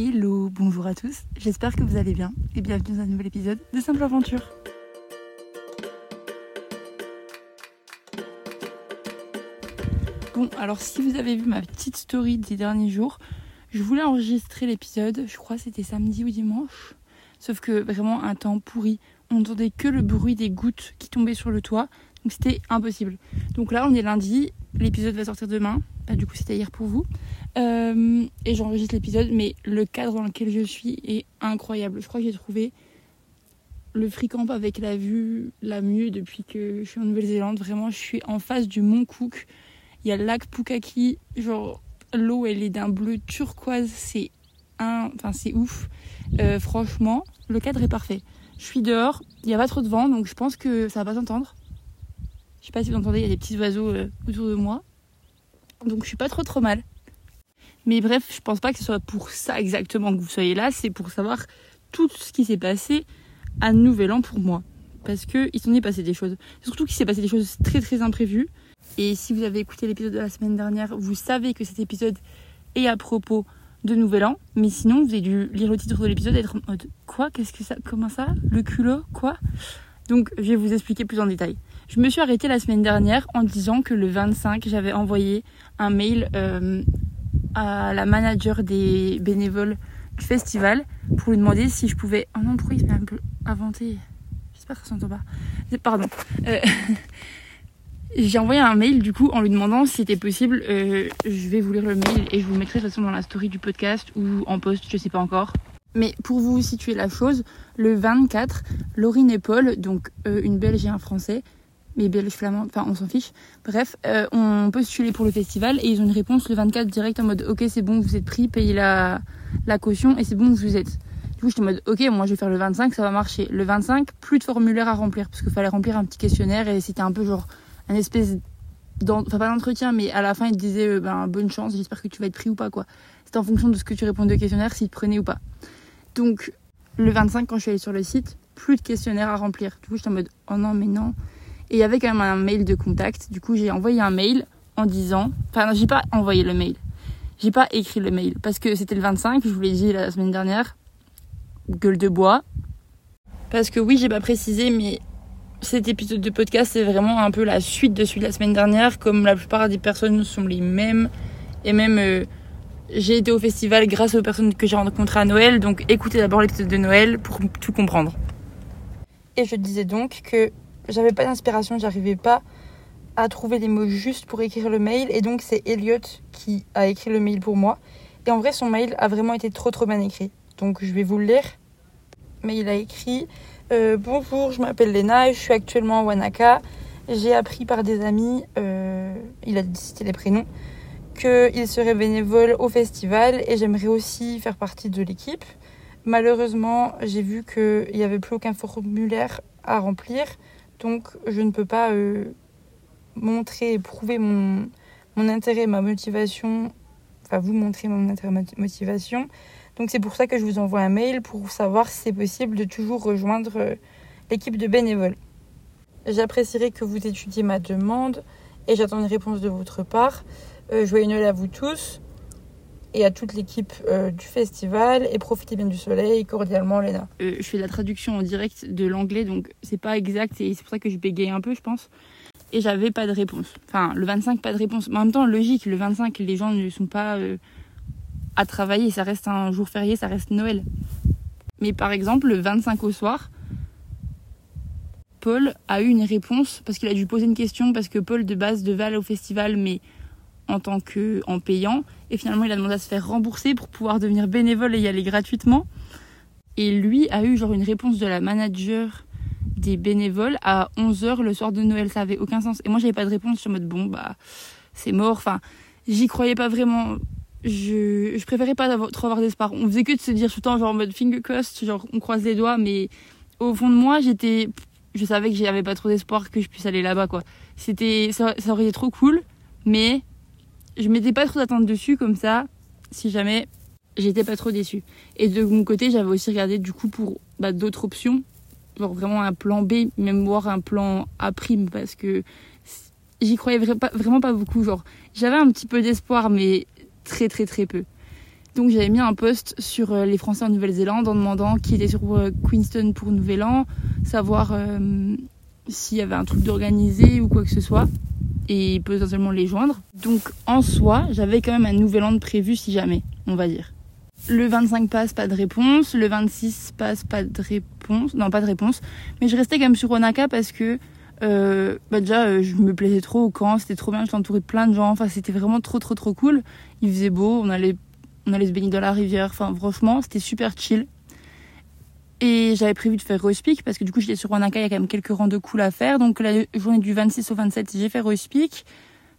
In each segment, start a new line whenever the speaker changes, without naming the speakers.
Hello, bonjour à tous, j'espère que vous allez bien et bienvenue dans un nouvel épisode de Simple Aventure. Bon, alors si vous avez vu ma petite story des derniers jours, je voulais enregistrer l'épisode, je crois c'était samedi ou dimanche, sauf que vraiment un temps pourri, on n'entendait que le bruit des gouttes qui tombaient sur le toit, donc c'était impossible. Donc là on est lundi, l'épisode va sortir demain, bah, du coup c'était hier pour vous. Euh, et j'enregistre l'épisode, mais le cadre dans lequel je suis est incroyable. Je crois que j'ai trouvé le free-camp avec la vue la mieux depuis que je suis en Nouvelle-Zélande. Vraiment, je suis en face du Mont Cook. Il y a le lac Pukaki. Genre, l'eau, elle est d'un bleu turquoise. C'est un... enfin, c'est ouf. Euh, franchement, le cadre est parfait. Je suis dehors. Il n'y a pas trop de vent, donc je pense que ça va pas s'entendre. Je sais pas si vous entendez, il y a des petits oiseaux euh, autour de moi. Donc je suis pas trop trop mal. Mais bref, je pense pas que ce soit pour ça exactement que vous soyez là, c'est pour savoir tout ce qui s'est passé à Nouvel An pour moi. Parce que il s'en est passé des choses. Surtout qu'il s'est passé des choses très très imprévues. Et si vous avez écouté l'épisode de la semaine dernière, vous savez que cet épisode est à propos de Nouvel An. Mais sinon, vous avez dû lire le titre de l'épisode et être en mode Quoi? Qu'est-ce que ça? Comment ça? Le culot? Quoi? Donc, je vais vous expliquer plus en détail. Je me suis arrêtée la semaine dernière en disant que le 25, j'avais envoyé un mail euh, à la manager des bénévoles du festival pour lui demander si je pouvais. Oh non, pourquoi il se met un peu inventé? J'espère que ça s'entend pas. Pardon. Euh, J'ai envoyé un mail du coup en lui demandant si c'était possible. Euh, je vais vous lire le mail et je vous mettrai de toute façon dans la story du podcast ou en post, je sais pas encore. Mais pour vous situer la chose, le 24, Laurine et Paul, donc euh, une Belge et un Français, mais belge flamand, enfin on s'en fiche. Bref, euh, on postulé pour le festival et ils ont une réponse le 24 direct en mode ok c'est bon vous êtes pris, payez la, la caution et c'est bon vous êtes. Du coup j'étais en mode ok moi je vais faire le 25 ça va marcher. Le 25 plus de formulaire à remplir parce qu'il fallait remplir un petit questionnaire et c'était un peu genre un espèce enfin pas d'entretien mais à la fin ils te disaient euh, ben bonne chance j'espère que tu vas être pris ou pas quoi. C'était en fonction de ce que tu répondais au questionnaire s'ils te prenaient ou pas. Donc le 25 quand je suis allée sur le site plus de questionnaire à remplir. Du coup j'étais en mode oh non mais non et il y avait quand même un mail de contact. Du coup, j'ai envoyé un mail en disant. Enfin, j'ai pas envoyé le mail. J'ai pas écrit le mail. Parce que c'était le 25, je vous l'ai dit la semaine dernière. Gueule de bois. Parce que oui, j'ai pas précisé, mais cet épisode de podcast, c'est vraiment un peu la suite de celui de la semaine dernière. Comme la plupart des personnes sont les mêmes. Et même. Euh, j'ai été au festival grâce aux personnes que j'ai rencontrées à Noël, donc écoutez d'abord l'épisode de Noël pour tout comprendre. Et je disais donc que j'avais pas d'inspiration, j'arrivais pas à trouver les mots justes pour écrire le mail. Et donc, c'est Elliot qui a écrit le mail pour moi. Et en vrai, son mail a vraiment été trop trop bien écrit. Donc, je vais vous le lire. Mais il a écrit euh, Bonjour, je m'appelle Lena je suis actuellement à Wanaka. J'ai appris par des amis, euh, il a cité les prénoms, qu'il serait bénévole au festival et j'aimerais aussi faire partie de l'équipe. Malheureusement, j'ai vu qu'il n'y avait plus aucun formulaire à remplir donc, je ne peux pas euh, montrer et prouver mon, mon intérêt, ma motivation, enfin vous montrer mon intérêt, ma motivation. Donc, c'est pour ça que je vous envoie un mail pour savoir si c'est possible de toujours rejoindre euh, l'équipe de bénévoles. J'apprécierais que vous étudiez ma demande et j'attends une réponse de votre part. Euh, joyeux Noël à vous tous et à toute l'équipe euh, du festival et profitez bien du soleil. Cordialement, Léna. Euh, je fais la traduction en direct de l'anglais, donc c'est pas exact et c'est pour ça que je bégaye un peu, je pense. Et j'avais pas de réponse. Enfin, le 25, pas de réponse. Mais en même temps, logique, le 25, les gens ne sont pas à travailler, ça reste un jour férié, ça reste Noël. Mais par exemple, le 25 au soir, Paul a eu une réponse parce qu'il a dû poser une question parce que Paul de base devait aller au festival, mais en tant que en payant. Et finalement il a demandé à se faire rembourser pour pouvoir devenir bénévole et y aller gratuitement. Et lui a eu genre une réponse de la manager des bénévoles à 11h le soir de Noël. Ça avait aucun sens. Et moi j'avais pas de réponse. Sur mode bon bah c'est mort. Enfin j'y croyais pas vraiment. Je, je préférais pas trop avoir d'espoir. On faisait que de se dire tout le temps genre en mode finger crossed genre on croise les doigts. Mais au fond de moi j'étais je savais que j'avais pas trop d'espoir que je puisse aller là-bas quoi. C'était ça, ça aurait été trop cool. Mais je mettais pas trop d'attente dessus comme ça, si jamais j'étais pas trop déçue. Et de mon côté, j'avais aussi regardé du coup pour bah, d'autres options, genre vraiment un plan B, même voir un plan A prime parce que j'y croyais vraiment pas beaucoup. Genre, j'avais un petit peu d'espoir, mais très très très peu. Donc j'avais mis un post sur euh, les Français en Nouvelle-Zélande en demandant qui était sur euh, Queenston pour Nouvel An, savoir euh, s'il y avait un truc d'organisé ou quoi que ce soit, et potentiellement les joindre. Donc en soi, j'avais quand même un Nouvel An de prévu si jamais, on va dire. Le 25 passe, pas de réponse. Le 26 passe, pas de réponse. Non, pas de réponse. Mais je restais quand même sur Onaka parce que euh, bah déjà, euh, je me plaisais trop au camp. C'était trop bien. J'étais entourée de plein de gens. Enfin, c'était vraiment trop, trop, trop cool. Il faisait beau. On allait, on allait se baigner dans la rivière. Enfin, franchement, c'était super chill. Et j'avais prévu de faire Rospeak parce que du coup, j'étais sur Wanaka. Il y a quand même quelques rangs de cool à faire. Donc, la journée du 26 au 27, j'ai fait Rospeak.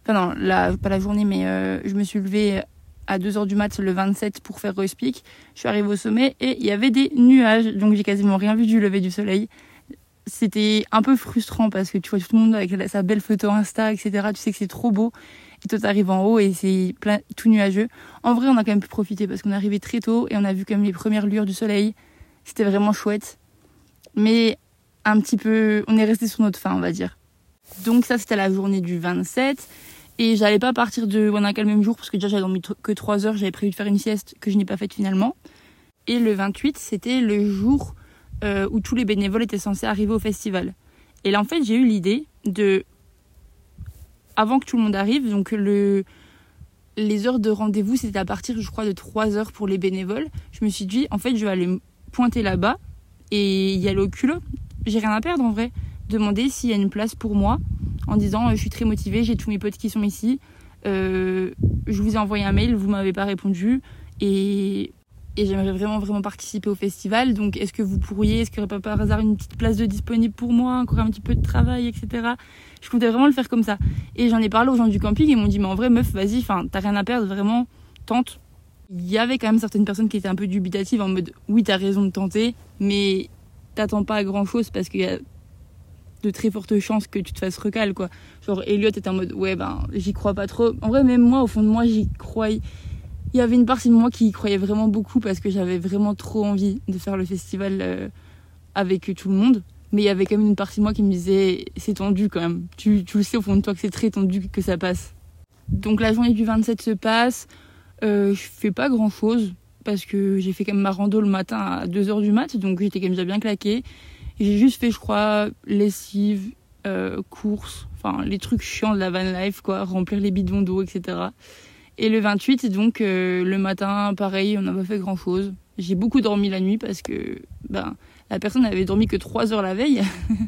Enfin, non, la, pas la journée, mais euh, je me suis levée à 2h du mat le 27 pour faire Roast Peak. Je suis arrivée au sommet et il y avait des nuages, donc j'ai quasiment rien vu du lever du soleil. C'était un peu frustrant parce que tu vois tout le monde avec sa belle photo Insta, etc. Tu sais que c'est trop beau. Et toi, t'arrives en haut et c'est plein, tout nuageux. En vrai, on a quand même pu profiter parce qu'on est arrivé très tôt et on a vu quand même les premières lueurs du soleil. C'était vraiment chouette. Mais un petit peu, on est resté sur notre fin, on va dire. Donc ça, c'était la journée du 27. Et j'allais pas partir de Wanaka le même jour parce que déjà j'avais dormi que 3 heures, j'avais prévu de faire une sieste que je n'ai pas faite finalement. Et le 28, c'était le jour euh, où tous les bénévoles étaient censés arriver au festival. Et là en fait j'ai eu l'idée de, avant que tout le monde arrive, donc le, les heures de rendez-vous c'était à partir je crois de 3 heures pour les bénévoles, je me suis dit en fait je vais aller pointer là-bas et y aller au culot. J'ai rien à perdre en vrai. Demander s'il y a une place pour moi en disant euh, je suis très motivée, j'ai tous mes potes qui sont ici, euh, je vous ai envoyé un mail, vous m'avez pas répondu et, et j'aimerais vraiment vraiment participer au festival. Donc est-ce que vous pourriez, est-ce qu'il n'y aurait pas par hasard une petite place de disponible pour moi, encore un petit peu de travail, etc. Je comptais vraiment le faire comme ça. Et j'en ai parlé aux gens du camping, ils m'ont dit mais en vrai meuf vas-y, enfin t'as rien à perdre, vraiment tente. Il y avait quand même certaines personnes qui étaient un peu dubitatives en mode oui t'as raison de tenter, mais t'attends pas à grand chose parce qu'il y a de très fortes chances que tu te fasses recal quoi. Genre Elliot était en mode ouais ben j'y crois pas trop. En vrai même moi au fond de moi j'y croyais. Il y avait une partie de moi qui y croyait vraiment beaucoup parce que j'avais vraiment trop envie de faire le festival euh, avec tout le monde. Mais il y avait quand même une partie de moi qui me disait c'est tendu quand même. Tu, tu le sais au fond de toi que c'est très tendu que ça passe. Donc la journée du 27 se passe. Euh, je fais pas grand chose parce que j'ai fait quand même ma rando le matin à 2h du mat donc j'étais quand même déjà bien claquée. J'ai juste fait, je crois, lessive, euh, course, enfin les trucs chiants de la van life, quoi, remplir les bidons d'eau, etc. Et le 28, donc euh, le matin, pareil, on n'a pas fait grand chose. J'ai beaucoup dormi la nuit parce que ben la personne n'avait dormi que 3 heures la veille.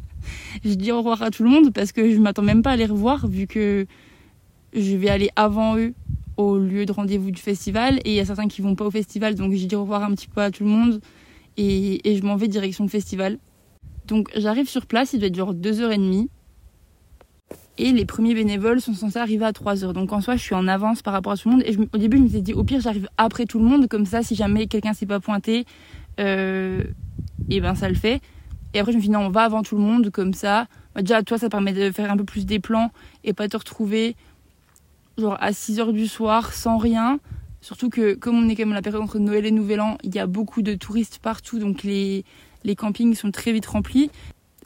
je dis au revoir à tout le monde parce que je m'attends même pas à les revoir vu que je vais aller avant eux au lieu de rendez-vous du festival et il y a certains qui vont pas au festival donc je dis au revoir un petit peu à tout le monde et, et je m'en vais direction le festival. Donc j'arrive sur place, il doit être genre 2h30. Et les premiers bénévoles sont censés arriver à 3h. Donc en soi, je suis en avance par rapport à tout le monde. Et au début, je me suis dit, au pire, j'arrive après tout le monde. Comme ça, si jamais quelqu'un s'est pas pointé, euh, et ben ça le fait. Et après, je me suis dit, non, on va avant tout le monde. Comme ça, bah, déjà, toi, ça permet de faire un peu plus des plans et pas te retrouver genre à 6h du soir sans rien. Surtout que comme on est quand même la période entre Noël et Nouvel An, il y a beaucoup de touristes partout. Donc les les campings sont très vite remplis.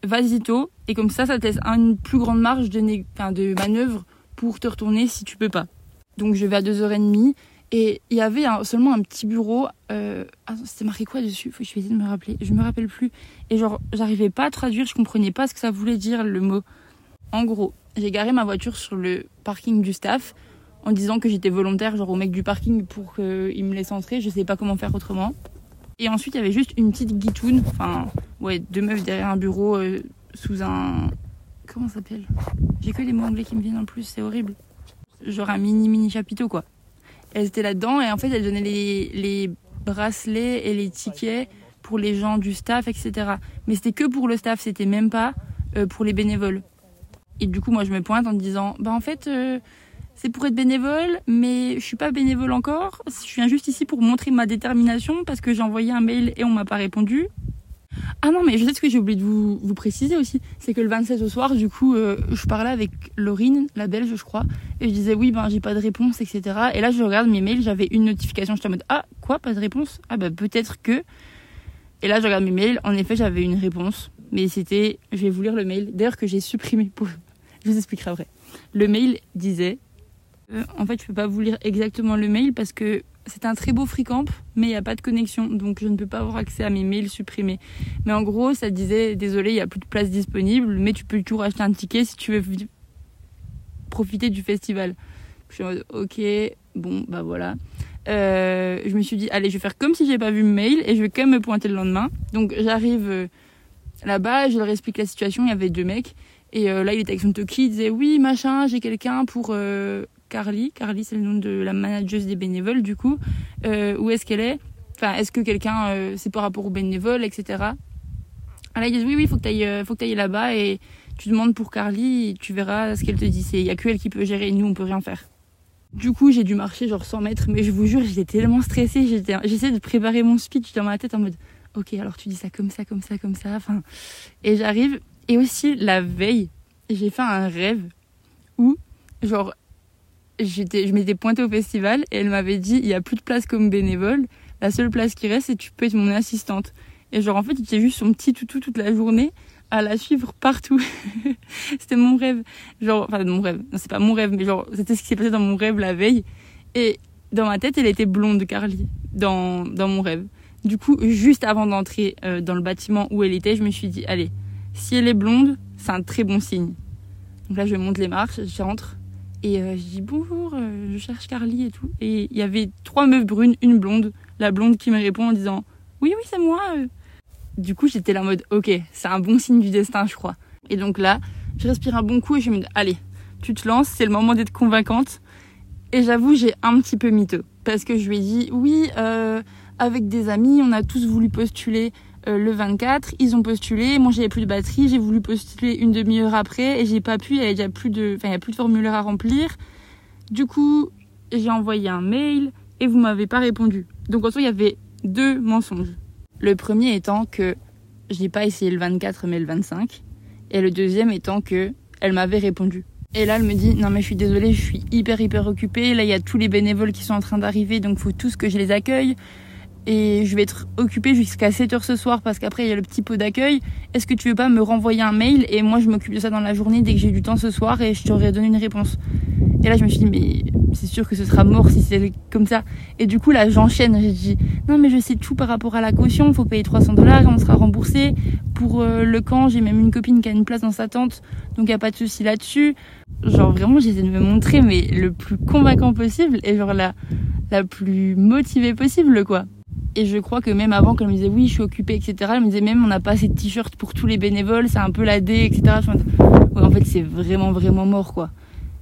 Vas-y tôt, et comme ça, ça te laisse une plus grande marge de, de manœuvre pour te retourner si tu peux pas. Donc je vais à 2h30 et il y avait seulement un petit bureau. Euh, c'était marqué quoi dessus? Faut que je vais essayer de me rappeler. Je me rappelle plus. Et genre, j'arrivais pas à traduire, je comprenais pas ce que ça voulait dire le mot. En gros, j'ai garé ma voiture sur le parking du staff en disant que j'étais volontaire, genre au mec du parking pour qu'il me laisse entrer. Je sais pas comment faire autrement. Et ensuite, il y avait juste une petite guitoune, enfin, ouais, deux meufs derrière un bureau euh, sous un. Comment ça s'appelle? J'ai que les mots anglais qui me viennent en plus, c'est horrible. Genre un mini mini chapiteau, quoi. Elles étaient là-dedans et en fait, elles donnaient les, les bracelets et les tickets pour les gens du staff, etc. Mais c'était que pour le staff, c'était même pas euh, pour les bénévoles. Et du coup, moi, je me pointe en disant, bah en fait. Euh, c'est pour être bénévole, mais je suis pas bénévole encore. Je viens juste ici pour montrer ma détermination parce que j'ai envoyé un mail et on m'a pas répondu. Ah non, mais je sais ce que j'ai oublié de vous, vous préciser aussi, c'est que le 27 au soir, du coup, euh, je parlais avec Laurine, la belge, je crois, et je disais oui, ben j'ai pas de réponse, etc. Et là, je regarde mes mails, j'avais une notification, j'étais en mode ah quoi, pas de réponse? Ah bah peut-être que. Et là, je regarde mes mails, en effet, j'avais une réponse, mais c'était, je vais vous lire le mail, d'ailleurs que j'ai supprimé pour, je vous expliquerai après. Le mail disait euh, en fait, je peux pas vous lire exactement le mail parce que c'est un très beau free camp, mais il n'y a pas de connexion, donc je ne peux pas avoir accès à mes mails supprimés. Mais en gros, ça disait désolé, il n'y a plus de place disponible, mais tu peux toujours acheter un ticket si tu veux profiter du festival. Je suis en mode ok, bon bah voilà. Euh, je me suis dit allez, je vais faire comme si j'ai pas vu le mail et je vais quand même me pointer le lendemain. Donc j'arrive euh, là-bas, je leur explique la situation. Il y avait deux mecs et euh, là il était avec son toki, il disait oui machin, j'ai quelqu'un pour Carly. Carly, c'est le nom de la manageuse des bénévoles, du coup. Euh, où est-ce qu'elle est? Enfin, est-ce que quelqu'un, euh, c'est par rapport aux bénévoles, etc. Ah là, ils disent oui, oui, faut que tu ailles, faut que là-bas et tu demandes pour Carly et tu verras ce qu'elle te dit. Il y a que elle qui peut gérer, nous, on peut rien faire. Du coup, j'ai dû marcher genre 100 mètres, mais je vous jure, j'étais tellement stressée. J'essayais de préparer mon speech dans ma tête en mode, ok, alors tu dis ça comme ça, comme ça, comme ça. Enfin, et j'arrive. Et aussi, la veille, j'ai fait un rêve où, genre, je m'étais pointée au festival et elle m'avait dit il y a plus de place comme bénévole. La seule place qui reste, c'est tu peux être mon assistante. Et genre en fait, j'étais juste son petit toutou toute la journée à la suivre partout. c'était mon rêve. Genre, enfin mon rêve. Non, c'est pas mon rêve, mais genre c'était ce qui s'est passé dans mon rêve la veille. Et dans ma tête, elle était blonde, Carly, dans dans mon rêve. Du coup, juste avant d'entrer euh, dans le bâtiment où elle était, je me suis dit allez, si elle est blonde, c'est un très bon signe. Donc là, je monte les marches, je rentre et euh, je dis bonjour, euh, je cherche Carly et tout. Et il y avait trois meufs brunes, une blonde. La blonde qui me répond en disant oui, oui, c'est moi. Euh. Du coup, j'étais là en mode ok, c'est un bon signe du destin, je crois. Et donc là, je respire un bon coup et je me dis allez, tu te lances, c'est le moment d'être convaincante. Et j'avoue, j'ai un petit peu mytho. Parce que je lui ai dit oui, avec des amis, on a tous voulu postuler euh, le 24, ils ont postulé. Moi, j'avais plus de batterie. J'ai voulu postuler une demi-heure après et j'ai pas pu. Il y a plus de, enfin, il y a plus de formulaire à remplir. Du coup, j'ai envoyé un mail et vous m'avez pas répondu. Donc, en soi, il y avait deux mensonges. Le premier étant que je n'ai pas essayé le 24 mais le 25. Et le deuxième étant que elle m'avait répondu. Et là, elle me dit non mais je suis désolée, je suis hyper hyper occupée. Là, il y a tous les bénévoles qui sont en train d'arriver, donc faut tous que je les accueille et je vais être occupée jusqu'à 7h ce soir parce qu'après il y a le petit pot d'accueil. Est-ce que tu veux pas me renvoyer un mail et moi je m'occupe de ça dans la journée dès que j'ai du temps ce soir et je t'aurai donné une réponse. Et là je me suis dit mais c'est sûr que ce sera mort si c'est comme ça. Et du coup là j'enchaîne, j'ai dit non mais je sais tout par rapport à la caution, faut payer 300 dollars et on sera remboursé. Pour euh, le camp j'ai même une copine qui a une place dans sa tente donc y a pas de souci là-dessus. Genre vraiment j'essaie de me montrer mais le plus convaincant possible et genre la, la plus motivée possible quoi. Et je crois que même avant, quand elle me disait oui, je suis occupée, etc., elle me disait même on n'a pas assez de t-shirts pour tous les bénévoles, c'est un peu la D, etc. en fait, c'est vraiment, vraiment mort, quoi.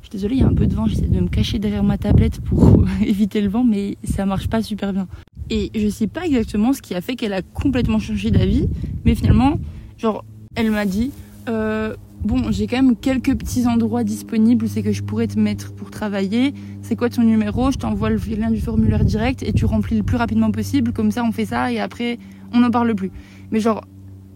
Je suis désolée, il y a un peu de vent, j'essaie de me cacher derrière ma tablette pour éviter le vent, mais ça marche pas super bien. Et je sais pas exactement ce qui a fait qu'elle a complètement changé d'avis, mais finalement, genre, elle m'a dit, euh, bon, j'ai quand même quelques petits endroits disponibles, c'est que je pourrais te mettre pour travailler. C'est quoi ton numéro? Je t'envoie le lien du formulaire direct et tu remplis le plus rapidement possible. Comme ça, on fait ça et après, on n'en parle plus. Mais genre,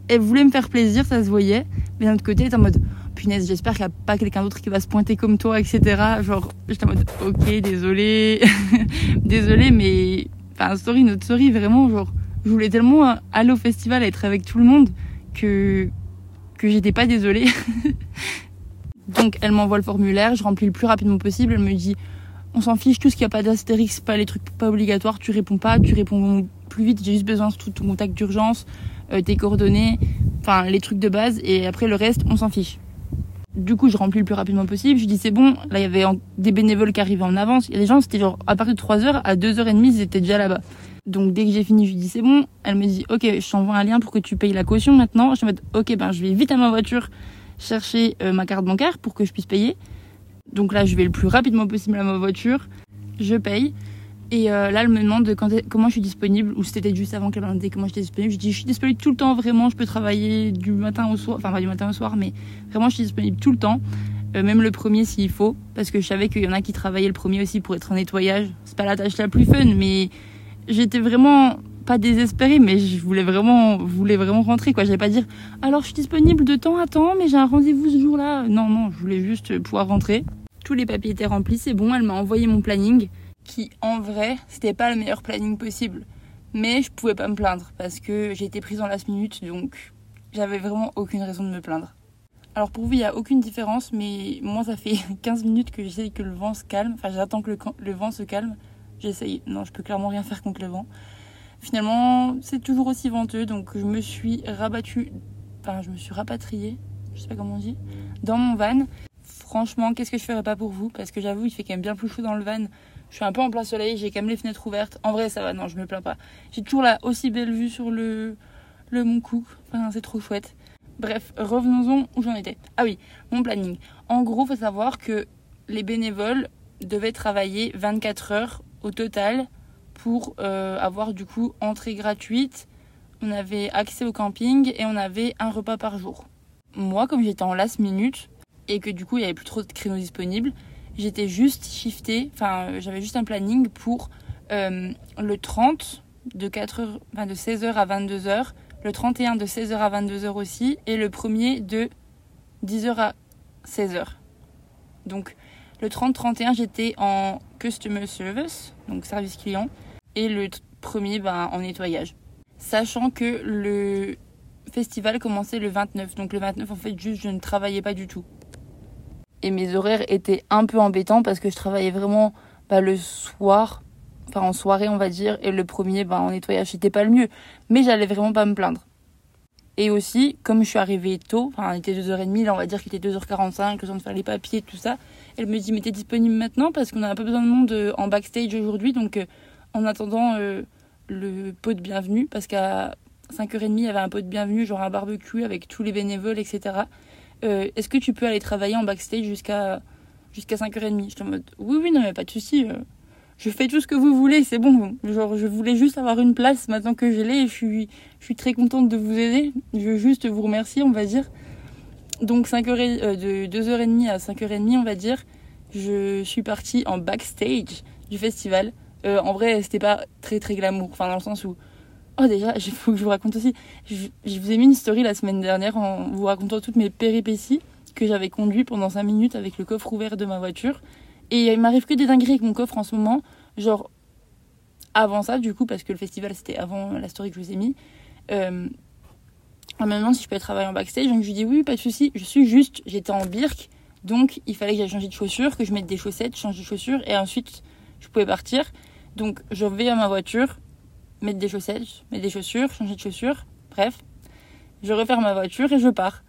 elle voulait me faire plaisir, ça se voyait. Mais d'un autre côté, elle était en mode, punaise, j'espère qu'il n'y a pas quelqu'un d'autre qui va se pointer comme toi, etc. Genre, j'étais en mode, ok, désolé, désolé, mais, enfin, sorry, notre sorry, vraiment, genre, je voulais tellement aller au festival, être avec tout le monde que, que j'étais pas désolée. Donc elle m'envoie le formulaire, je remplis le plus rapidement possible. Elle me dit on s'en fiche, tout ce qui a pas d'astérix, pas les trucs pas obligatoires, tu réponds pas, tu réponds plus vite. J'ai juste besoin de tout ton contact d'urgence, euh, tes coordonnées, enfin les trucs de base. Et après le reste, on s'en fiche. Du coup, je remplis le plus rapidement possible. Je dis c'est bon. Là, il y avait des bénévoles qui arrivaient en avance. Il y a des gens, c'était genre à partir de 3h à 2h30, ils étaient déjà là-bas. Donc dès que j'ai fini, je lui dis c'est bon. Elle me dit ok, je t'envoie un lien pour que tu payes la caution maintenant. Je me dis ok, ben je vais vite à ma voiture chercher euh, ma carte bancaire pour que je puisse payer. Donc là, je vais le plus rapidement possible à ma voiture. Je paye. Et euh, là, elle me demande comment je suis disponible, ou c'était juste avant qu'elle me demande comment j'étais disponible. Je dis, je suis disponible tout le temps, vraiment, je peux travailler du matin au soir, enfin pas du matin au soir, mais vraiment, je suis disponible tout le temps, euh, même le premier s'il faut, parce que je savais qu'il y en a qui travaillaient le premier aussi pour être en nettoyage. C'est pas la tâche la plus fun, mais j'étais vraiment pas désespérée, mais je voulais vraiment, voulais vraiment rentrer, quoi. J'allais pas dire, alors je suis disponible de temps à temps, mais j'ai un rendez-vous ce jour-là. Non, non, je voulais juste pouvoir rentrer. Tous les papiers étaient remplis, c'est bon, elle m'a envoyé mon planning, qui en vrai, c'était pas le meilleur planning possible. Mais je pouvais pas me plaindre, parce que été prise en last minute, donc j'avais vraiment aucune raison de me plaindre. Alors pour vous, il n'y a aucune différence, mais moi, ça fait 15 minutes que j'essaie que le vent se calme. Enfin, j'attends que le, vent se calme J'essaye. Non, je peux clairement rien faire contre le vent. Finalement, c'est toujours aussi venteux, donc je me suis rabattue, enfin, je me suis rapatriée, je sais pas comment on dit, dans mon van. Franchement, qu'est-ce que je ferais pas pour vous? Parce que j'avoue, il fait quand même bien plus chaud dans le van. Je suis un peu en plein soleil, j'ai quand même les fenêtres ouvertes. En vrai, ça va, non, je me plains pas. J'ai toujours la aussi belle vue sur le, le Mont c'est trop chouette. Bref, revenons-en où j'en étais. Ah oui, mon planning. En gros, faut savoir que les bénévoles devaient travailler 24 heures au total pour euh, avoir du coup entrée gratuite. On avait accès au camping et on avait un repas par jour. Moi, comme j'étais en last minute et que du coup il y avait plus trop de créneaux disponibles, j'étais juste shiftée, enfin j'avais juste un planning pour euh, le 30 de 4 heures, de 16h à 22h, le 31 de 16h à 22h aussi et le premier de 10h à 16h. Donc le 30-31 j'étais en customer service, donc service client et le premier ben, en nettoyage. Sachant que le festival commençait le 29. Donc le 29, en fait, juste, je ne travaillais pas du tout. Et mes horaires étaient un peu embêtants parce que je travaillais vraiment bah, le soir, enfin en soirée, on va dire, et le premier, bah, en nettoyage, c'était pas le mieux. Mais j'allais vraiment pas me plaindre. Et aussi, comme je suis arrivée tôt, enfin, il était 2h30, là, on va dire qu'il était 2h45, le temps de faire les papiers, tout ça. Elle me dit, mais t'es disponible maintenant parce qu'on a un peu besoin de monde euh, en backstage aujourd'hui, donc euh, en attendant euh, le pot de bienvenue, parce qu'à 5h30, il y avait un pot de bienvenue, genre un barbecue avec tous les bénévoles, etc. Est-ce que tu peux aller travailler en backstage jusqu'à jusqu'à 5h30 J'étais en mode, oui, oui, non, mais pas de souci. Euh, je fais tout ce que vous voulez, c'est bon. Genre, je voulais juste avoir une place maintenant que je l'ai je suis, je suis très contente de vous aider. Je veux juste vous remercier, on va dire. Donc, 5h, de 2h30 à 5h30, on va dire, je suis partie en backstage du festival. Euh, en vrai, c'était pas très très glamour. Enfin, dans le sens où. Oh, déjà, il faut que je vous raconte aussi. Je, vous ai mis une story la semaine dernière en vous racontant toutes mes péripéties que j'avais conduit pendant 5 minutes avec le coffre ouvert de ma voiture. Et il m'arrive que des dingueries avec mon coffre en ce moment. Genre, avant ça, du coup, parce que le festival c'était avant la story que je vous ai mis. Euh, elle me demande si je peux travailler en backstage. Donc je lui dis oui, pas de souci. Je suis juste, j'étais en birk. Donc il fallait que j'aille changer de chaussures, que je mette des chaussettes, changer de chaussures. Et ensuite, je pouvais partir. Donc je vais à ma voiture, mettre des chaussettes, mettre des chaussures, changer de chaussures, bref. Je referme ma voiture et je pars.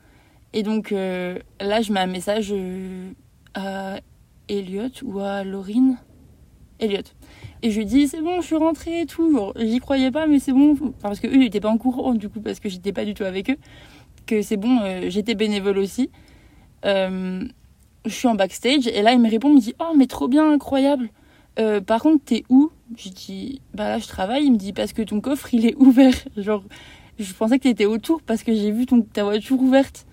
Et donc euh, là, je mets un message euh, à Elliot ou à Laurine. Elliot. Et je lui dis, c'est bon, je suis rentrée et tout. J'y croyais pas, mais c'est bon. parce que eux, ils n'étaient pas en courant, du coup, parce que j'étais pas du tout avec eux. Que c'est bon, euh, j'étais bénévole aussi. je suis en backstage et là, il me répond, il me dit, oh, mais trop bien, incroyable. par contre, t'es où? Je dis, bah là, je travaille. Il me dit, parce que ton coffre, il est ouvert. Genre, je pensais que tu étais autour parce que j'ai vu ton, ta voiture ouverte.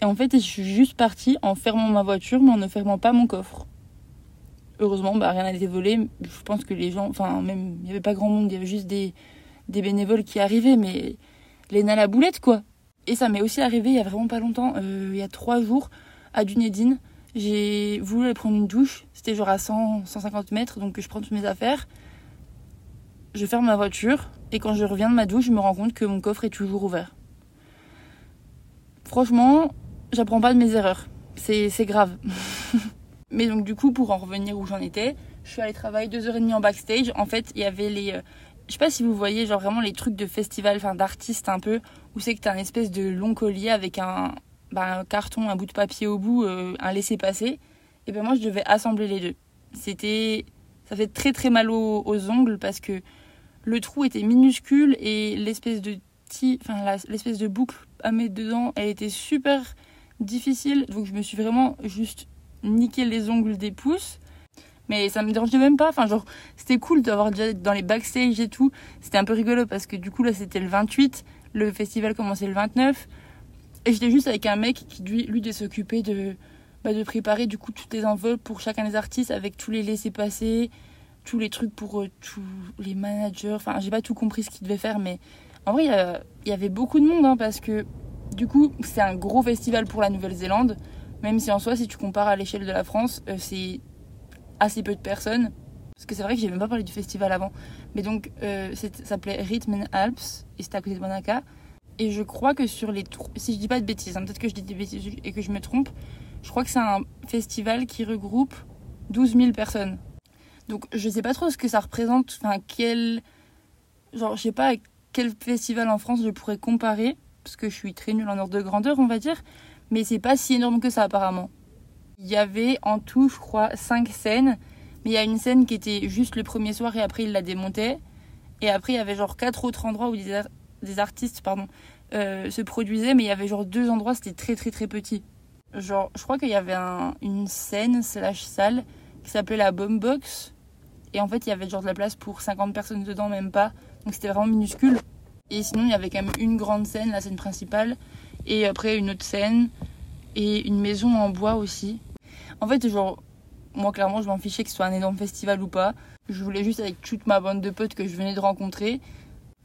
Et en fait, je suis juste partie en fermant ma voiture, mais en ne fermant pas mon coffre. Heureusement, bah, rien n'a été volé. Je pense que les gens, enfin, même, il n'y avait pas grand monde, il y avait juste des, des bénévoles qui arrivaient, mais Léna la boulette, quoi. Et ça m'est aussi arrivé il y a vraiment pas longtemps, euh, il y a trois jours, à Dunedin. J'ai voulu aller prendre une douche. C'était genre à 100, 150 mètres, donc je prends toutes mes affaires je ferme ma voiture et quand je reviens de ma douche, je me rends compte que mon coffre est toujours ouvert. Franchement, j'apprends pas de mes erreurs. C'est grave. Mais donc du coup, pour en revenir où j'en étais, je suis allée travailler deux heures et demie en backstage. En fait, il y avait les... Euh, je sais pas si vous voyez, genre vraiment les trucs de festival, enfin d'artistes un peu, où c'est que t'as un espèce de long collier avec un, bah, carton, un bout de papier au bout, euh, un laisser-passer. Et ben moi, je devais assembler les deux. C'était... Ça fait très très mal aux ongles parce que le trou était minuscule et l'espèce de enfin l'espèce de boucle à mettre dedans, elle était super difficile. Donc je me suis vraiment juste niqué les ongles des pouces. Mais ça me dérangeait même pas. Enfin, genre, c'était cool d'avoir déjà dans les backstage et tout. C'était un peu rigolo parce que du coup, là, c'était le 28. Le festival commençait le 29. Et j'étais juste avec un mec qui, lui, lui devait s'occuper de, bah, de préparer du coup toutes les enveloppes pour chacun des artistes avec tous les laissés-passer, tous les trucs pour euh, tous les managers. Enfin, j'ai pas tout compris ce qu'ils devaient faire, mais en vrai, il y, avait beaucoup de monde hein, parce que du coup, c'est un gros festival pour la Nouvelle-Zélande. Même si en soi, si tu compares à l'échelle de la France, euh, c'est assez peu de personnes. Parce que c'est vrai que j'ai même pas parlé du festival avant. Mais donc, euh, ça s'appelait Rhythm Alps et c'était à côté de Monaco. Et je crois que sur les. Si je dis pas de bêtises, hein, peut-être que je dis des bêtises et que je me trompe, je crois que c'est un festival qui regroupe 12 000 personnes. Donc je sais pas trop ce que ça représente, enfin quel genre je sais pas quel festival en France je pourrais comparer parce que je suis très nulle en ordre de grandeur, on va dire, mais c'est pas si énorme que ça apparemment. Il y avait en tout, je crois, cinq scènes, mais il y a une scène qui était juste le premier soir et après il la démontait. Et après il y avait genre quatre autres endroits où des, artistes pardon, euh, se produisaient, mais il y avait genre deux endroits, c'était très très très petit. Genre, je crois qu'il y avait un, une scène slash salle qui s'appelait la Bomb Box. Et en fait, il y avait genre de la place pour 50 personnes dedans, même pas. Donc c'était vraiment minuscule. Et sinon, il y avait quand même une grande scène, la scène principale. Et après, une autre scène. Et une maison en bois aussi. En fait, genre, moi, clairement, je m'en fichais que ce soit un énorme festival ou pas. Je voulais juste, avec toute ma bande de potes que je venais de rencontrer,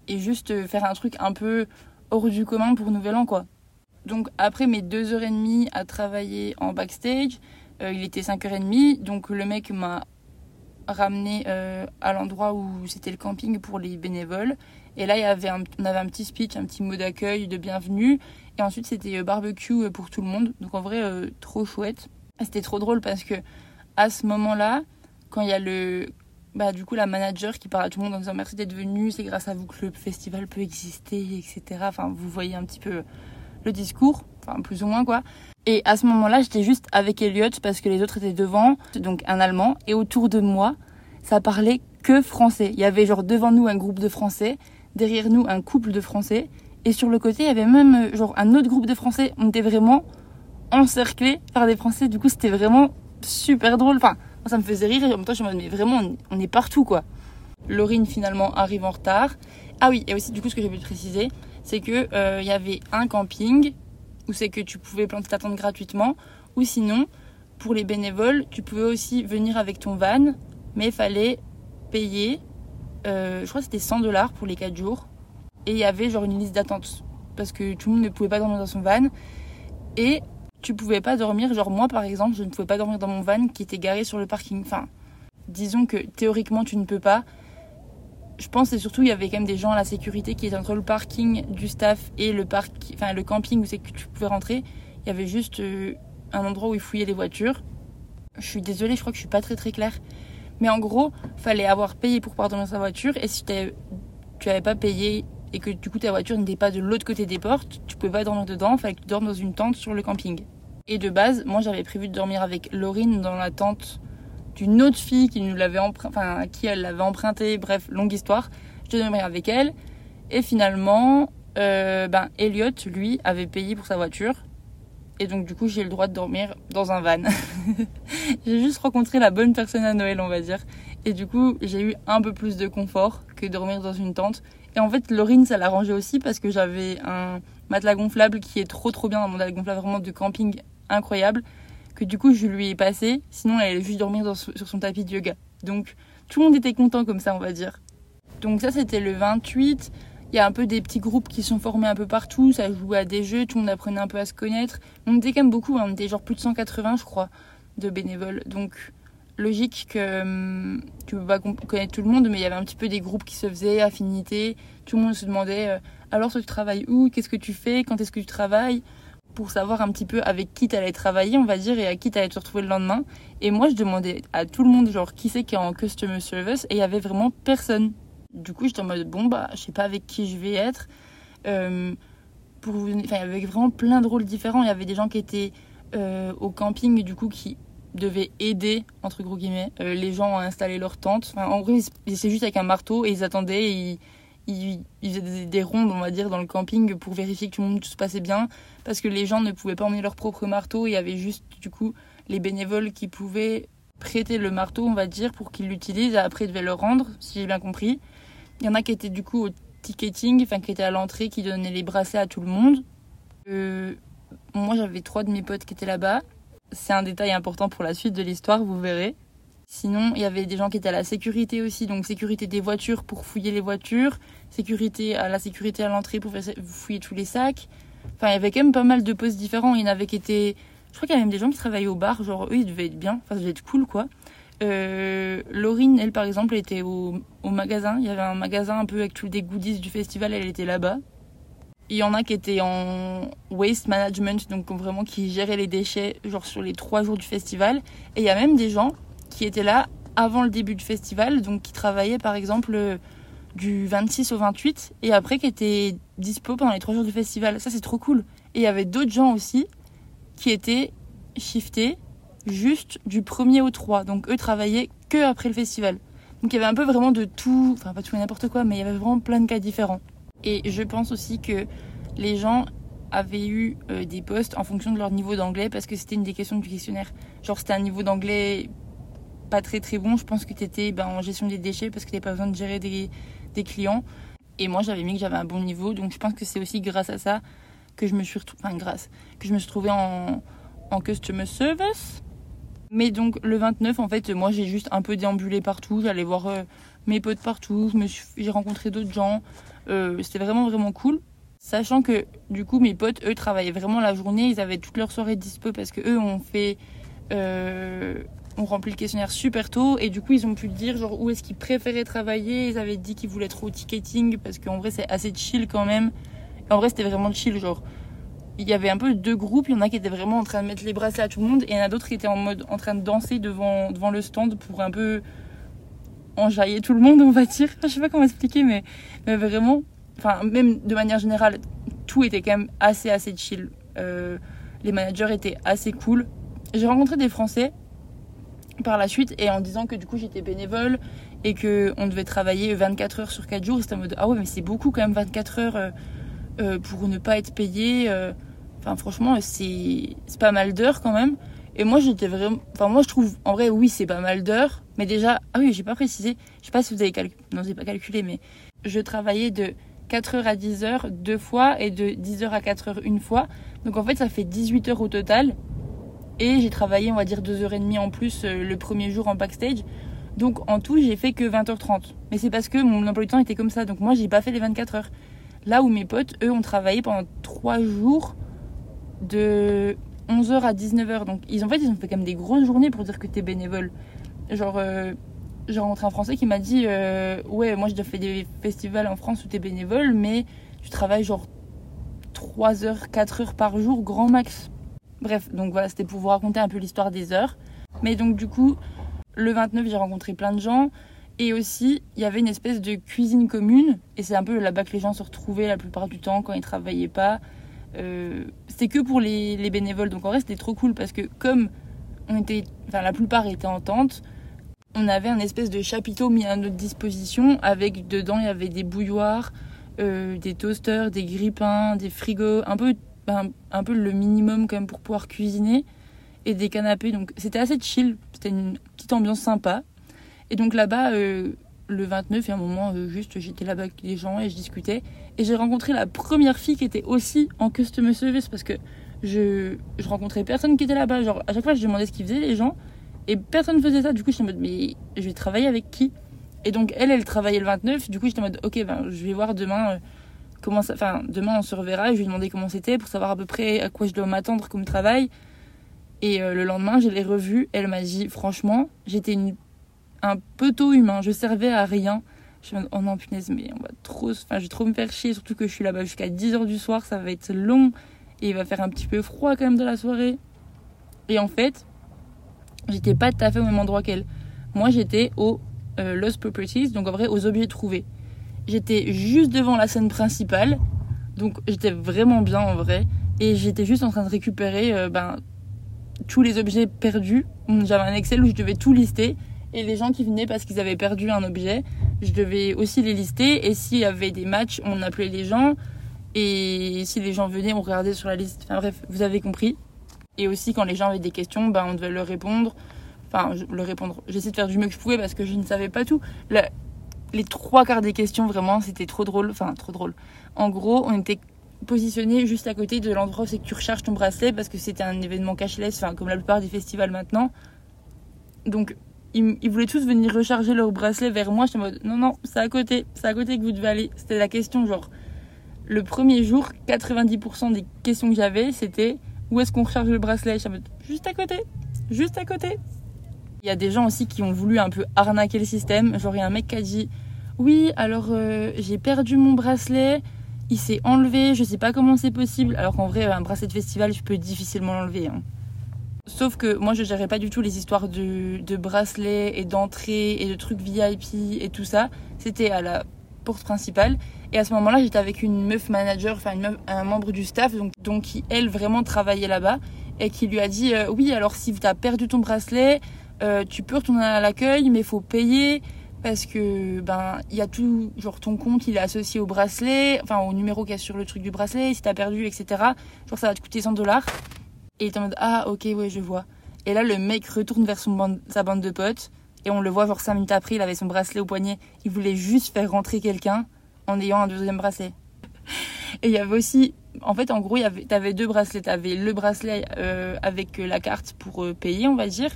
et juste faire un truc un peu hors du commun pour Nouvel An, quoi. Donc, après mes deux heures et demie à travailler en backstage, euh, il était 5h30. Donc, le mec m'a ramené euh, à l'endroit où c'était le camping pour les bénévoles. Et là, on avait un petit speech, un petit mot d'accueil, de bienvenue. Et ensuite, c'était euh, barbecue pour tout le monde. Donc, en vrai, trop chouette. C'était trop drôle parce que à ce moment-là, quand il y a le, bah, du coup, la manager qui parle à tout le monde en disant merci d'être venu, c'est grâce à vous que le festival peut exister, etc. Enfin, vous voyez un petit peu le discours, enfin, plus ou moins, quoi. Et à ce moment-là, j'étais juste avec Elliot parce que les autres étaient devant, donc un Allemand, et autour de moi, ça parlait que français. Il y avait genre devant nous un groupe de Français, derrière nous un couple de Français, et sur le côté, il y avait même euh, genre un autre groupe de Français. On était vraiment encerclés par des Français. Du coup, c'était vraiment super drôle. Enfin, ça me faisait rire en même temps, je me disais, mais vraiment, on est partout, quoi. Laurine, finalement, arrive en retard. Ah oui, et aussi, du coup, ce que j'ai pu préciser, c'est que euh, y avait un camping où c'est que tu pouvais planter ta tente gratuitement, ou sinon, pour les bénévoles, tu pouvais aussi venir avec ton van, mais il fallait payer, euh, je crois que c'était 100 dollars pour les 4 jours, et il y avait genre une liste d'attente, parce que tout le monde ne pouvait pas dormir dans son van, et tu pouvais pas dormir, genre moi par exemple, je ne pouvais pas dormir dans mon van qui était garé sur le parking, enfin, disons que théoriquement tu ne peux pas, je pense et surtout il y avait quand même des gens à la sécurité qui étaient entre le parking du staff et le parc, enfin le camping où c'est que tu pouvais rentrer. Il y avait juste euh, un endroit où ils fouillaient les voitures. Je suis désolée, je crois que je suis pas très très claire. Mais en gros, fallait avoir payé pour pouvoir dormir dans sa voiture et si tu avais pas payé et que du coup ta voiture n'était pas de l'autre côté des portes, tu pouvais pas dormir dedans, fallait que tu dormes dans une tente sur le camping. Et de base, moi j'avais prévu de dormir avec Laurine dans la tente d'une autre fille qui nous l'avait enfin qui elle l'avait emprunté. Bref, longue histoire. Je devais dormir avec elle. Et finalement, euh, ben Elliot, lui, avait payé pour sa voiture. Et donc du coup, j'ai le droit de dormir dans un van. j'ai juste rencontré la bonne personne à Noël, on va dire. Et du coup, j'ai eu un peu plus de confort que dormir dans une tente. Et en fait, Laurine, ça l'arrangeait aussi parce que j'avais un matelas gonflable qui est trop trop bien mon matelas gonflable vraiment de camping incroyable que du coup je lui ai passé. Sinon, elle allait juste dormir sur son tapis de yoga. Donc tout le monde était content comme ça, on va dire. Donc ça, c'était le 28. Il y a un peu des petits groupes qui sont formés un peu partout. Ça jouait à des jeux, tout le monde apprenait un peu à se connaître. On était quand même beaucoup, hein. on était genre plus de 180, je crois, de bénévoles. Donc logique que hum, tu peux pas connaître tout le monde, mais il y avait un petit peu des groupes qui se faisaient, affinités. Tout le monde se demandait euh, alors toi tu travailles où? Qu'est-ce que tu fais? Quand est-ce que tu travailles? Pour savoir un petit peu avec qui t'allais travailler, on va dire, et à qui t'allais te retrouver le lendemain. Et moi, je demandais à tout le monde, genre, qui c'est qui est en customer service, et il y avait vraiment personne. Du coup, j'étais en mode, bon, bah, je sais pas avec qui je vais être. Euh, pour il y avait vraiment plein de rôles différents. Il y avait des gens qui étaient euh, au camping, du coup, qui devaient aider, entre gros guillemets, euh, les gens à installer leur tente. En vrai, ils juste avec un marteau et ils attendaient et ils faisaient des, rondes, on va dire, dans le camping pour vérifier que tout le tout se passait bien. Parce que les gens ne pouvaient pas emmener leur propre marteau. Il y avait juste, du coup, les bénévoles qui pouvaient prêter le marteau, on va dire, pour qu'ils l'utilisent. Et après, ils devaient le rendre, si j'ai bien compris. Il y en a qui étaient, du coup, au ticketing, enfin, qui étaient à l'entrée, qui donnaient les bracelets à tout le monde. Euh, moi, j'avais trois de mes potes qui étaient là-bas. C'est un détail important pour la suite de l'histoire, vous verrez. Sinon, il y avait des gens qui étaient à la sécurité aussi, donc sécurité des voitures pour fouiller les voitures, sécurité à la sécurité à l'entrée pour fouiller tous les sacs. Enfin, il y avait quand même pas mal de postes différents. Il y en avait qui étaient. Je crois qu'il y a même des gens qui travaillaient au bar, genre eux ils devaient être bien, enfin ça devait être cool quoi. Euh, Laurine, elle par exemple, était au, magasin. Il y avait un magasin un peu avec tous les goodies du festival, elle était là-bas. Il y en a qui étaient en waste management, donc vraiment qui géraient les déchets, genre sur les trois jours du festival. Et il y a même des gens qui étaient là avant le début du festival, donc qui travaillaient par exemple euh, du 26 au 28 et après qui étaient dispo pendant les trois jours du festival. Ça c'est trop cool. Et il y avait d'autres gens aussi qui étaient shiftés juste du 1er au 3. Donc eux travaillaient que après le festival. Donc il y avait un peu vraiment de tout, enfin pas tout et n'importe quoi, mais il y avait vraiment plein de cas différents. Et je pense aussi que les gens avaient eu euh, des postes en fonction de leur niveau d'anglais parce que c'était une des questions du questionnaire. Genre c'était un niveau d'anglais pas très très bon, je pense que tu étais ben, en gestion des déchets parce que tu pas besoin de gérer des, clients. Et moi j'avais mis que j'avais un bon niveau, donc je pense que c'est aussi grâce à ça que je me suis retrouvée, enfin en, en customer service. Mais donc le 29 en fait moi j'ai juste un peu déambulé partout, j'allais voir euh, mes potes partout, j'ai rencontré d'autres gens, euh, c'était vraiment vraiment cool. Sachant que du coup mes potes eux travaillaient vraiment la journée, ils avaient toute leur soirée dispo parce que eux ont fait euh, ont rempli le questionnaire super tôt et du coup ils ont pu dire genre où est-ce qu'ils préféraient travailler. Ils avaient dit qu'ils voulaient trop au ticketing parce qu'en vrai c'est assez chill quand même. en vrai c'était vraiment chill genre. Il y avait un peu deux groupes, il y en a qui étaient vraiment en train de mettre les bracelets à tout le monde et il y en a d'autres qui étaient en mode en train de danser devant, devant le stand pour un peu enjailler tout le monde on va dire. Je sais pas comment expliquer mais, mais vraiment, enfin même de manière générale, tout était quand même assez assez chill. Euh, les managers étaient assez cool. J'ai rencontré des Français par la suite et en disant que du coup j'étais bénévole et que on devait travailler 24 heures sur 4 jours c'était en mode ah ouais mais c'est beaucoup quand même 24 heures euh, euh, pour ne pas être payé euh. enfin franchement c'est pas mal d'heures quand même et moi j'étais vraiment enfin moi je trouve en vrai oui c'est pas mal d'heures mais déjà ah oui j'ai pas précisé je sais pas si vous avez calculé non j'ai pas calculé mais je travaillais de 4 heures à 10 heures deux fois et de 10 heures à 4 heures une fois donc en fait ça fait 18 heures au total et j'ai travaillé, on va dire, 2h30 en plus euh, le premier jour en backstage. Donc en tout, j'ai fait que 20h30. Mais c'est parce que mon emploi du temps était comme ça. Donc moi, j'ai pas fait les 24 heures. Là où mes potes, eux, ont travaillé pendant 3 jours de 11h à 19h. Donc ils, en fait, ils ont fait quand même des grosses journées pour dire que t'es bénévole. Genre, euh, j'ai rencontré un Français qui m'a dit euh, Ouais, moi, j'ai fait des festivals en France où t'es bénévole, mais tu travailles genre 3 heures, 4 heures par jour, grand max. Bref, donc voilà, c'était pour vous raconter un peu l'histoire des heures. Mais donc du coup, le 29, j'ai rencontré plein de gens. Et aussi, il y avait une espèce de cuisine commune. Et c'est un peu là-bas que les gens se retrouvaient la plupart du temps quand ils travaillaient pas. Euh, c'était que pour les, bénévoles. Donc en vrai, c'était trop cool parce que comme on était, enfin la plupart étaient en tente, on avait un espèce de chapiteau mis à notre disposition avec dedans il y avait des bouilloires, euh, des toasters, des grippins, des frigos, un peu un, peu le minimum quand même pour pouvoir cuisiner et des canapés. Donc c'était assez chill, c'était une petite ambiance sympa. Et donc là-bas, euh, le 29, il y a un moment, euh, juste j'étais là-bas avec les gens et je discutais. Et j'ai rencontré la première fille qui était aussi en customer service parce que je, je rencontrais personne qui était là-bas. Genre à chaque fois je demandais ce qu'ils faisaient les gens et personne ne faisait ça. Du coup j'étais en mode mais je vais travailler avec qui? Et donc elle, elle travaillait le 29. Du coup j'étais en mode ok ben je vais voir demain. Euh, comment ça, enfin, demain on se reverra et je lui ai demandé comment c'était pour savoir à peu près à quoi je dois m'attendre comme travail. Et le lendemain, je l'ai revue. Elle m'a dit, franchement, j'étais une, un poteau humain. Je servais à rien. Je me dis, oh non, punaise, mais on va trop, enfin, je vais trop me faire chier. Surtout que je suis là-bas jusqu'à 10h du soir. Ça va être long. Et il va faire un petit peu froid quand même de la soirée. Et en fait, j'étais pas tout à fait au même endroit qu'elle. Moi, j'étais au euh, Lost Properties, donc en vrai, aux objets trouvés. J'étais juste devant la scène principale, donc j'étais vraiment bien en vrai. Et j'étais juste en train de récupérer euh, ben, tous les objets perdus. J'avais un Excel où je devais tout lister. Et les gens qui venaient parce qu'ils avaient perdu un objet, je devais aussi les lister. Et s'il y avait des matchs, on appelait les gens. Et si les gens venaient, on regardait sur la liste. Enfin bref, vous avez compris. Et aussi, quand les gens avaient des questions, ben, on devait leur répondre. Enfin, leur répondre. J'essayais de faire du mieux que je pouvais parce que je ne savais pas tout les trois quarts des questions, vraiment, c'était trop drôle. Enfin, trop drôle. En gros, on était positionné juste à côté de l'endroit où c'est que tu recharges ton bracelet parce que c'était un événement cashless, enfin, comme la plupart des festivals maintenant. Donc, ils, voulaient tous venir recharger leur bracelet vers moi. J'étais en mode, non, non, c'est à côté, c'est à côté que vous devez aller. C'était la question, genre, le premier jour, 90% des questions que j'avais, c'était où est-ce qu'on recharge le bracelet? J'étais en mode, juste à côté, juste à côté. Il y a des gens aussi qui ont voulu un peu arnaquer le système. Genre, il y a un mec qui a dit Oui, alors euh, j'ai perdu mon bracelet, il s'est enlevé, je sais pas comment c'est possible. Alors qu'en vrai, un bracelet de festival, je peux difficilement l'enlever. Hein. Sauf que moi, je gérais pas du tout les histoires de, de bracelets et d'entrée et de trucs VIP et tout ça. C'était à la porte principale. Et à ce moment-là, j'étais avec une meuf manager, enfin une meuf, un membre du staff, donc, donc qui elle vraiment travaillait là-bas et qui lui a dit euh, oui, alors si tu as perdu ton bracelet, euh, tu peux retourner à l'accueil, mais faut payer parce que ben il y a tout genre ton compte il est associé au bracelet enfin au numéro qui est sur le truc du bracelet si t'as perdu etc genre ça va te coûter 100 dollars et il est en ah ok ouais je vois. Et là le mec retourne vers sa bande de potes et on le voit genre 5 minutes après il avait son bracelet au poignet. Il voulait juste faire rentrer quelqu'un en ayant un deuxième bracelet. Et il y avait aussi en fait en gros il y avait t'avais deux bracelets. T'avais le bracelet euh, avec la carte pour euh, payer on va dire.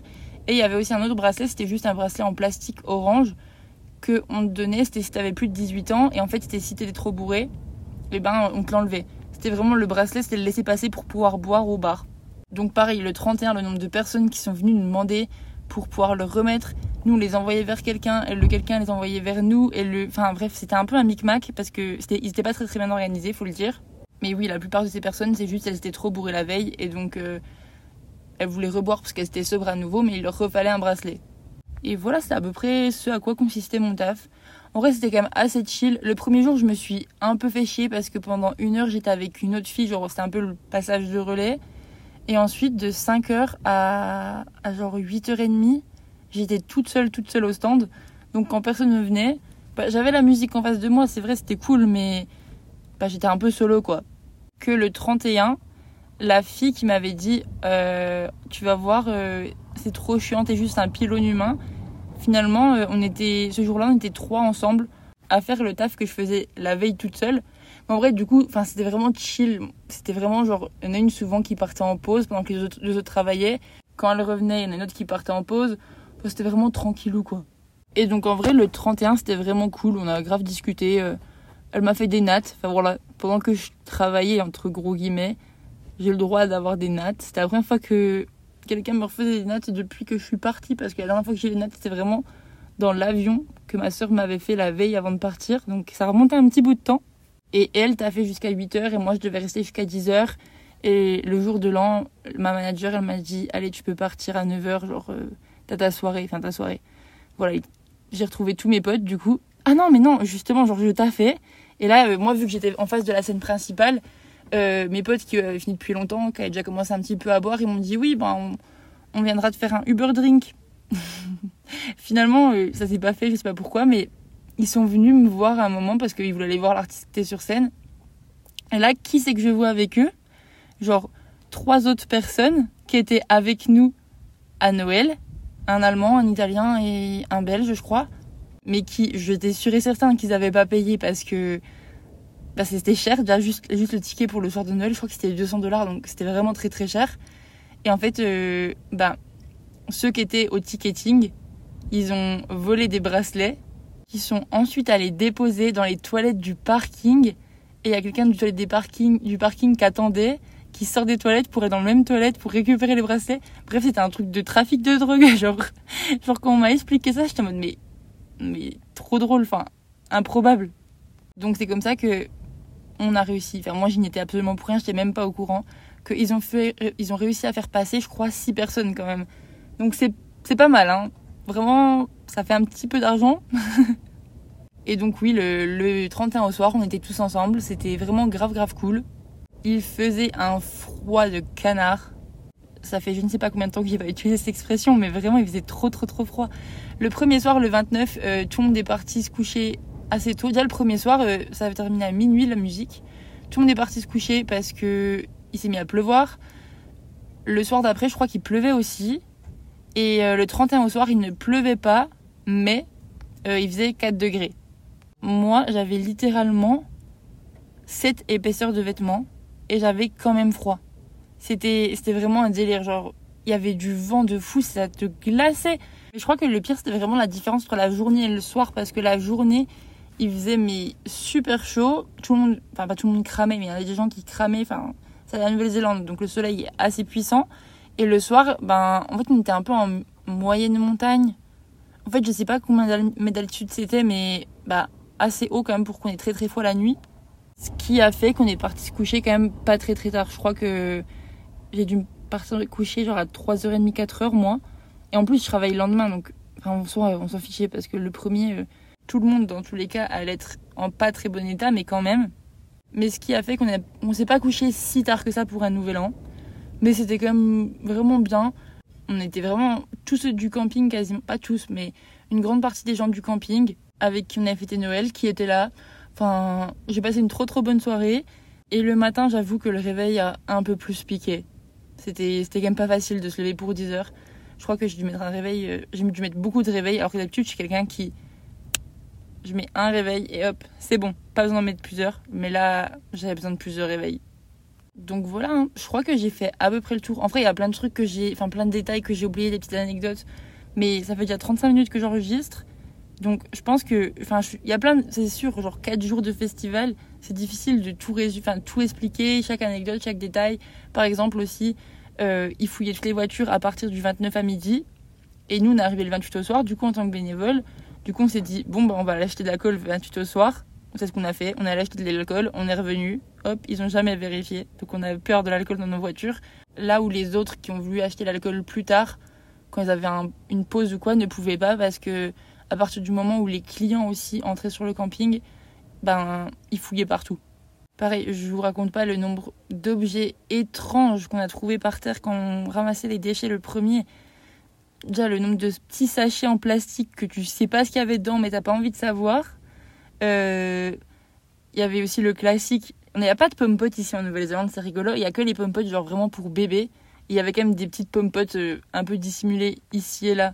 Et il y avait aussi un autre bracelet. C'était juste un bracelet en plastique orange qu'on te donnait, c'était si t'avais plus de 18 ans, et en fait, si t'étais trop bourré, et eh ben on te l'enlevait. C'était vraiment le bracelet, c'était le laisser passer pour pouvoir boire au bar. Donc pareil, le 31, le nombre de personnes qui sont venues nous demander pour pouvoir le remettre, nous les envoyait vers quelqu'un, et le quelqu'un les envoyait vers nous, et le... Enfin bref, c'était un peu un micmac, parce que c'était, ils étaient pas très très bien organisés, faut le dire. Mais oui, la plupart de ces personnes, c'est juste elles étaient trop bourrées la veille, et donc euh, elles voulaient reboire parce qu'elles étaient sobres à nouveau, mais il leur refallait un bracelet. Et voilà, c'est à peu près ce à quoi consistait mon taf. En vrai, c'était quand même assez chill. Le premier jour, je me suis un peu fait chier parce que pendant une heure, j'étais avec une autre fille. Genre, c'était un peu le passage de relais. Et ensuite, de 5h à, genre 8h30, j'étais toute seule, toute seule au stand. Donc, quand personne ne venait, bah, j'avais la musique en face de moi. C'est vrai, c'était cool, mais bah, j'étais un peu solo, quoi. Que le 31, la fille qui m'avait dit euh, Tu vas voir, euh, c'est trop chiant, t'es juste un pylône humain finalement, euh, on était, ce jour-là, on était trois ensemble à faire le taf que je faisais la veille toute seule. En vrai, du coup, enfin, c'était vraiment chill. C'était vraiment genre, il y en a une souvent qui partait en pause pendant que les autres, travaillaient. Quand elle revenait, il y en a une autre qui partait en pause. c'était vraiment tranquillou, quoi. Et donc, en vrai, le 31, c'était vraiment cool. On a grave discuté. Euh, elle m'a fait des nattes. Enfin, voilà, pendant que je travaillais, entre gros guillemets, j'ai le droit d'avoir des nattes. C'était la première fois que quelqu'un me refaisait des notes depuis que je suis partie parce que la dernière fois que j'ai les notes c'était vraiment dans l'avion que ma soeur m'avait fait la veille avant de partir donc ça remontait un petit bout de temps et elle t'a fait jusqu'à 8h et moi je devais rester jusqu'à 10h et le jour de l'an ma manager elle m'a dit allez tu peux partir à 9h genre euh, t'as ta soirée enfin ta soirée. Voilà j'ai retrouvé tous mes potes du coup. Ah non mais non justement genre je t'ai fait. Et là euh, moi vu que j'étais en face de la scène principale euh, mes potes qui avaient fini depuis longtemps, qui avaient déjà commencé un petit peu à boire, ils m'ont dit oui, ben, on, viendra te faire un Uber drink. Finalement, ça s'est pas fait, je sais pas pourquoi, mais ils sont venus me voir à un moment parce qu'ils voulaient aller voir l'artiste sur scène. Et là, qui c'est que je vois avec eux? Genre trois autres personnes qui étaient avec nous à Noël, un Allemand, un Italien et un Belge, je crois, mais qui, j'étais sûre et certain qu'ils n'avaient pas payé parce que bah, c'était cher. Déjà, juste, juste le ticket pour le soir de Noël, je crois que c'était 200 dollars, donc c'était vraiment très très cher. Et en fait, euh, bah, ceux qui étaient au ticketing, ils ont volé des bracelets, sont ensuite allés déposer dans les toilettes du parking. Et il y a quelqu'un du parking, du parking qui attendait, qui sort des toilettes pour être dans le même toilette pour récupérer les bracelets. Bref, c'était un truc de trafic de drogue. Genre, genre quand on m'a expliqué ça, j'étais en mode mais, mais trop drôle, enfin, improbable. Donc c'est comme ça que on a réussi. Enfin, moi, je n'y étais absolument pour rien, j'étais même pas au courant. Qu'ils ont, fait, euh, ils ont réussi à faire passer, je crois, six personnes quand même. Donc, c'est pas mal, hein. Vraiment, ça fait un petit peu d'argent. Et donc, oui, le, le 31 au soir, on était tous ensemble. C'était vraiment grave, grave cool. Il faisait un froid de canard. Ça fait je ne sais pas combien de temps que j'ai pas utilisé cette expression, mais vraiment, il faisait trop, trop, trop froid. Le premier soir, le 29, euh, tout le monde est parti se coucher assez tôt. Déjà le premier soir, euh, ça avait terminé à minuit la musique. Tout le monde est parti se coucher parce que il s'est mis à pleuvoir. Le soir d'après, je crois qu'il pleuvait aussi. Et euh, le 31 au soir, il ne pleuvait pas, mais euh, il faisait 4 degrés. Moi, j'avais littéralement 7 épaisseurs de vêtements et j'avais quand même froid. C'était c'était vraiment un délire genre il y avait du vent de fou, ça te glaçait. Je crois que le pire c'était vraiment la différence entre la journée et le soir parce que la journée, il faisait mais super chaud. Tout le monde, enfin pas tout le monde cramait, mais il y avait des gens qui cramaient. Enfin, c'est la Nouvelle-Zélande, donc le soleil est assez puissant. Et le soir, ben, en fait, on était un peu en moyenne montagne. En fait, je sais pas combien de d'altitude c'était, mais bah assez haut quand même pour qu'on ait très très froid la nuit. Ce qui a fait qu'on est parti se coucher quand même pas très très tard. Je crois que j'ai dû partir coucher genre à 3h30, 4h moi. Et en plus, je travaille le lendemain, donc enfin, on s'en fichait parce que le premier, euh, tout le monde dans tous les cas allait être en pas très bon état, mais quand même. Mais ce qui a fait qu'on on s'est pas couché si tard que ça pour un nouvel an. Mais c'était quand même vraiment bien. On était vraiment tous du camping, quasiment, pas tous, mais une grande partie des gens du camping avec qui on a fêté Noël qui étaient là. Enfin, j'ai passé une trop trop bonne soirée. Et le matin, j'avoue que le réveil a un peu plus piqué. C'était, c'était quand même pas facile de se lever pour 10 heures. Je crois que j'ai dû mettre un réveil, euh, j'ai dû mettre beaucoup de réveils, alors que d'habitude, je suis quelqu'un qui. Je mets un réveil et hop, c'est bon. Pas besoin d'en mettre plusieurs. Mais là, j'avais besoin de plusieurs réveils. Donc voilà, hein. je crois que j'ai fait à peu près le tour. En vrai, il y a plein de trucs que j'ai. Enfin, plein de détails que j'ai oubliés, des petites anecdotes. Mais ça fait déjà 35 minutes que j'enregistre. Donc je pense que, enfin, il y a plein, c'est sûr, genre 4 jours de festival, c'est difficile de tout tout expliquer, chaque anecdote, chaque détail. Par exemple aussi, euh, ils fouillaient toutes les voitures à partir du 29 à midi, et nous on est arrivé le 28 au soir. Du coup, en tant que bénévole, du coup on s'est dit bon bah on va acheter de l'alcool le 28 au soir. C'est ce qu'on a fait. On a acheté de l'alcool, on est revenu. Hop, ils ont jamais vérifié. Donc on a peur de l'alcool dans nos voitures. Là où les autres qui ont voulu acheter l'alcool plus tard, quand ils avaient une pause ou quoi, ne pouvaient pas parce que à partir du moment où les clients aussi entraient sur le camping, ben, ils fouillaient partout. Pareil, je vous raconte pas le nombre d'objets étranges qu'on a trouvés par terre quand on ramassait les déchets le premier. Déjà, le nombre de petits sachets en plastique que tu sais pas ce qu'il y avait dedans, mais t'as pas envie de savoir. Euh, il y avait aussi le classique. Il n'y a pas de pommes potes ici en Nouvelle-Zélande, c'est rigolo. Il y a que les pommes potes, genre vraiment pour bébé. Il y avait quand même des petites pommes potes euh, un peu dissimulées ici et là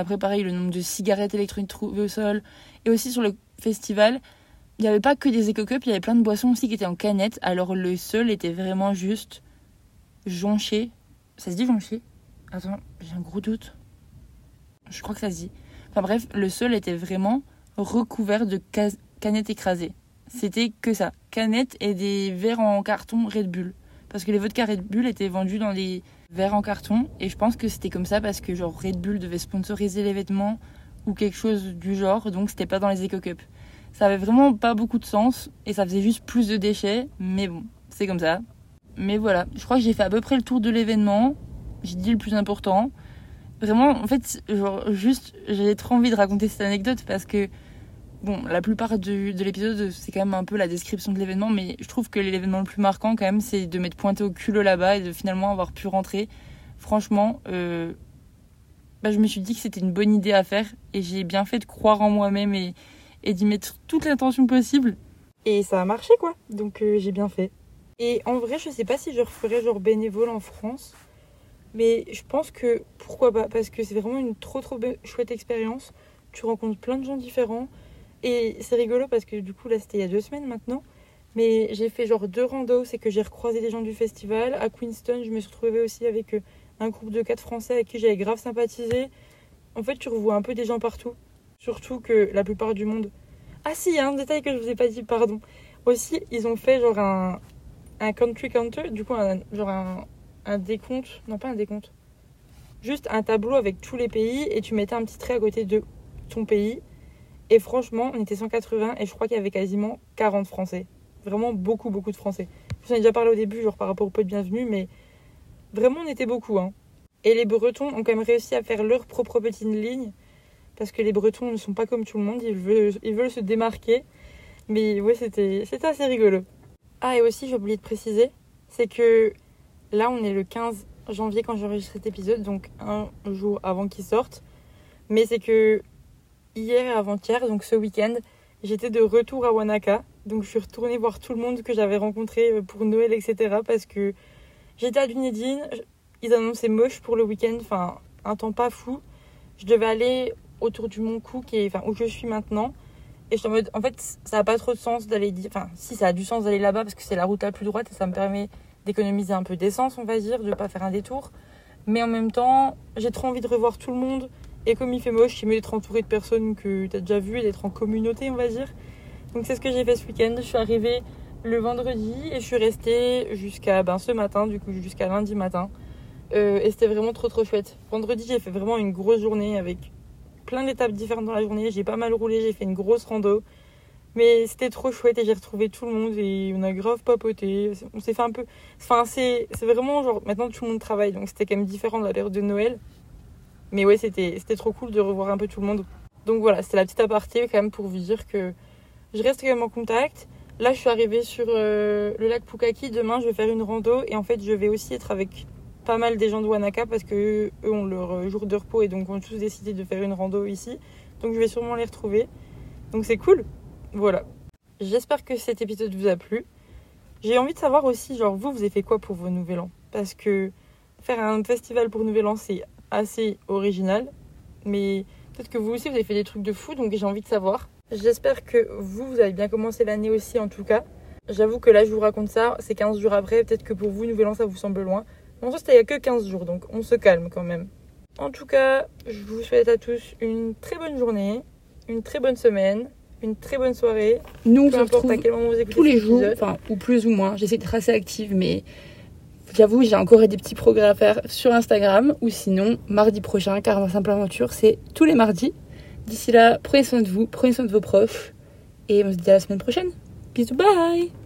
après, pareil, le nombre de cigarettes électroniques trouvées au sol. Et aussi sur le festival, il n'y avait pas que des éco-cups, il y avait plein de boissons aussi qui étaient en canette. Alors le seul était vraiment juste jonché. Ça se dit jonché? Attends, j'ai un gros doute. Je crois que ça se dit. Enfin bref, le sol était vraiment recouvert de canettes écrasées. C'était que ça. Canettes et des verres en carton Red Bull. Parce que les vodka Red Bull étaient vendus dans des verre en carton. Et je pense que c'était comme ça parce que genre Red Bull devait sponsoriser les vêtements ou quelque chose du genre, donc c'était pas dans les éco-cups. Ça avait vraiment pas beaucoup de sens et ça faisait juste plus de déchets, mais bon, c'est comme ça. Mais voilà, je crois que j'ai fait à peu près le tour de l'événement. J'ai dit le plus important. Vraiment, en fait, genre, juste, j'ai trop envie de raconter cette anecdote parce que bon, la plupart de l'épisode, c'est quand même un peu la description de l'événement, mais je trouve que l'événement le plus marquant, quand même, c'est de m'être pointé au culot là-bas et de finalement avoir pu rentrer. Franchement, euh, bah, je me suis dit que c'était une bonne idée à faire et j'ai bien fait de croire en moi-même et, d'y mettre toute l'intention possible. Et ça a marché, quoi. Donc euh, j'ai bien fait. Et en vrai, je sais pas si je referais genre bénévole en France. Mais je pense que pourquoi pas Parce que c'est vraiment une trop trop chouette expérience. Tu rencontres plein de gens différents. Et c'est rigolo parce que du coup, là, c'était il y a deux semaines maintenant. Mais j'ai fait genre deux randos, c'est que j'ai recroisé des gens du festival. À Queenston, je me suis retrouvée aussi avec euh, un groupe de quatre Français avec qui j'avais grave sympathisé. En fait, tu revois un peu des gens partout. Surtout que la plupart du monde. Ah si, il y a un détail que je vous ai pas dit, pardon. Aussi, ils ont fait genre un, un country counter, du coup, un, genre un, un décompte. Non, pas un décompte. Juste un tableau avec tous les pays et tu mettais un petit trait à côté de ton pays et franchement, on était 180 et je crois qu'il y avait quasiment 40 Français. Vraiment beaucoup, beaucoup de Français. Je vous en ai déjà parlé au début, genre par rapport au pot de bienvenue, mais vraiment on était beaucoup. Hein. Et les Bretons ont quand même réussi à faire leur propre petite ligne. Parce que les Bretons ne sont pas comme tout le monde, ils veulent, ils veulent se démarquer. Mais ouais, c'était assez rigolo. Ah, et aussi, j'ai oublié de préciser, c'est que là, on est le 15 janvier quand j'enregistre cet épisode, donc un jour avant qu'il sorte. Mais c'est que hier et avant-hier, donc ce week-end, j'étais de retour à Wanaka. Donc je suis retournée voir tout le monde que j'avais rencontré euh, pour Noël, etc. Parce que j'étais à Dunedin, ils annonçaient moche pour le week-end, enfin un temps pas fou. Je devais aller autour du Mont Cook, enfin, où je suis maintenant. Et je suis en mode, en fait, ça n'a pas trop de sens d'aller. Enfin, si, ça a du sens d'aller là-bas parce que c'est la route la plus droite et ça me permet d'économiser un peu d'essence, on va dire, de ne pas faire un détour. Mais en même temps, j'ai trop envie de revoir tout le monde. Et comme il fait moche, il mieux d'être entouré de personnes que tu as déjà vues et d'être en communauté, on va dire. Donc c'est ce que j'ai fait ce week-end. Je suis arrivée le vendredi et je suis restée jusqu'à ben, ce matin, du coup jusqu'à lundi matin. Euh, et c'était vraiment trop trop chouette. Vendredi, j'ai fait vraiment une grosse journée avec plein d'étapes différentes dans la journée. J'ai pas mal roulé, j'ai fait une grosse rando. Mais c'était trop chouette et j'ai retrouvé tout le monde et on a grave papoté. On s'est fait un peu. Enfin, c'est vraiment genre. Maintenant tout le monde travaille donc c'était quand même différent de la période de Noël. Mais ouais, c'était trop cool de revoir un peu tout le monde. Donc voilà, c'était la petite aparté quand même pour vous dire que je reste quand même en contact. Là, je suis arrivée sur euh, le lac Pukaki. Demain, je vais faire une rando et en fait, je vais aussi être avec pas mal des gens de Wanaka parce que eux ont leur euh, jour de repos et donc ont tous décidé de faire une rando ici. Donc je vais sûrement les retrouver. Donc c'est cool. Voilà. J'espère que cet épisode vous a plu. J'ai envie de savoir aussi, genre, vous, vous avez fait quoi pour vos Nouvel An? Parce que faire un festival pour Nouvel An, c'est assez original. Mais peut-être que vous aussi, vous avez fait des trucs de fou, donc j'ai envie de savoir. J'espère que vous, vous avez bien commencé l'année aussi, en tout cas. J'avoue que là, je vous raconte ça, c'est 15 jours après. Peut-être que pour vous, Nouvel An, ça vous semble loin. En soi, c'était il n'y a que 15 jours, donc on se calme quand même. En tout cas, je vous souhaite à tous une très bonne journée, une très bonne semaine, une très bonne soirée.
Nous, on se retrouve
à quel moment vous écoutez
tous les jours, enfin, ou plus ou moins. J'essaie d'être assez active, mais j'avoue, j'ai encore des petits progrès à faire sur Instagram, ou sinon, mardi prochain, car ma simple aventure, c'est tous les mardis. D'ici là, prenez soin de vous, prenez soin de vos proches, et on se dit à la semaine prochaine. Bisous, bye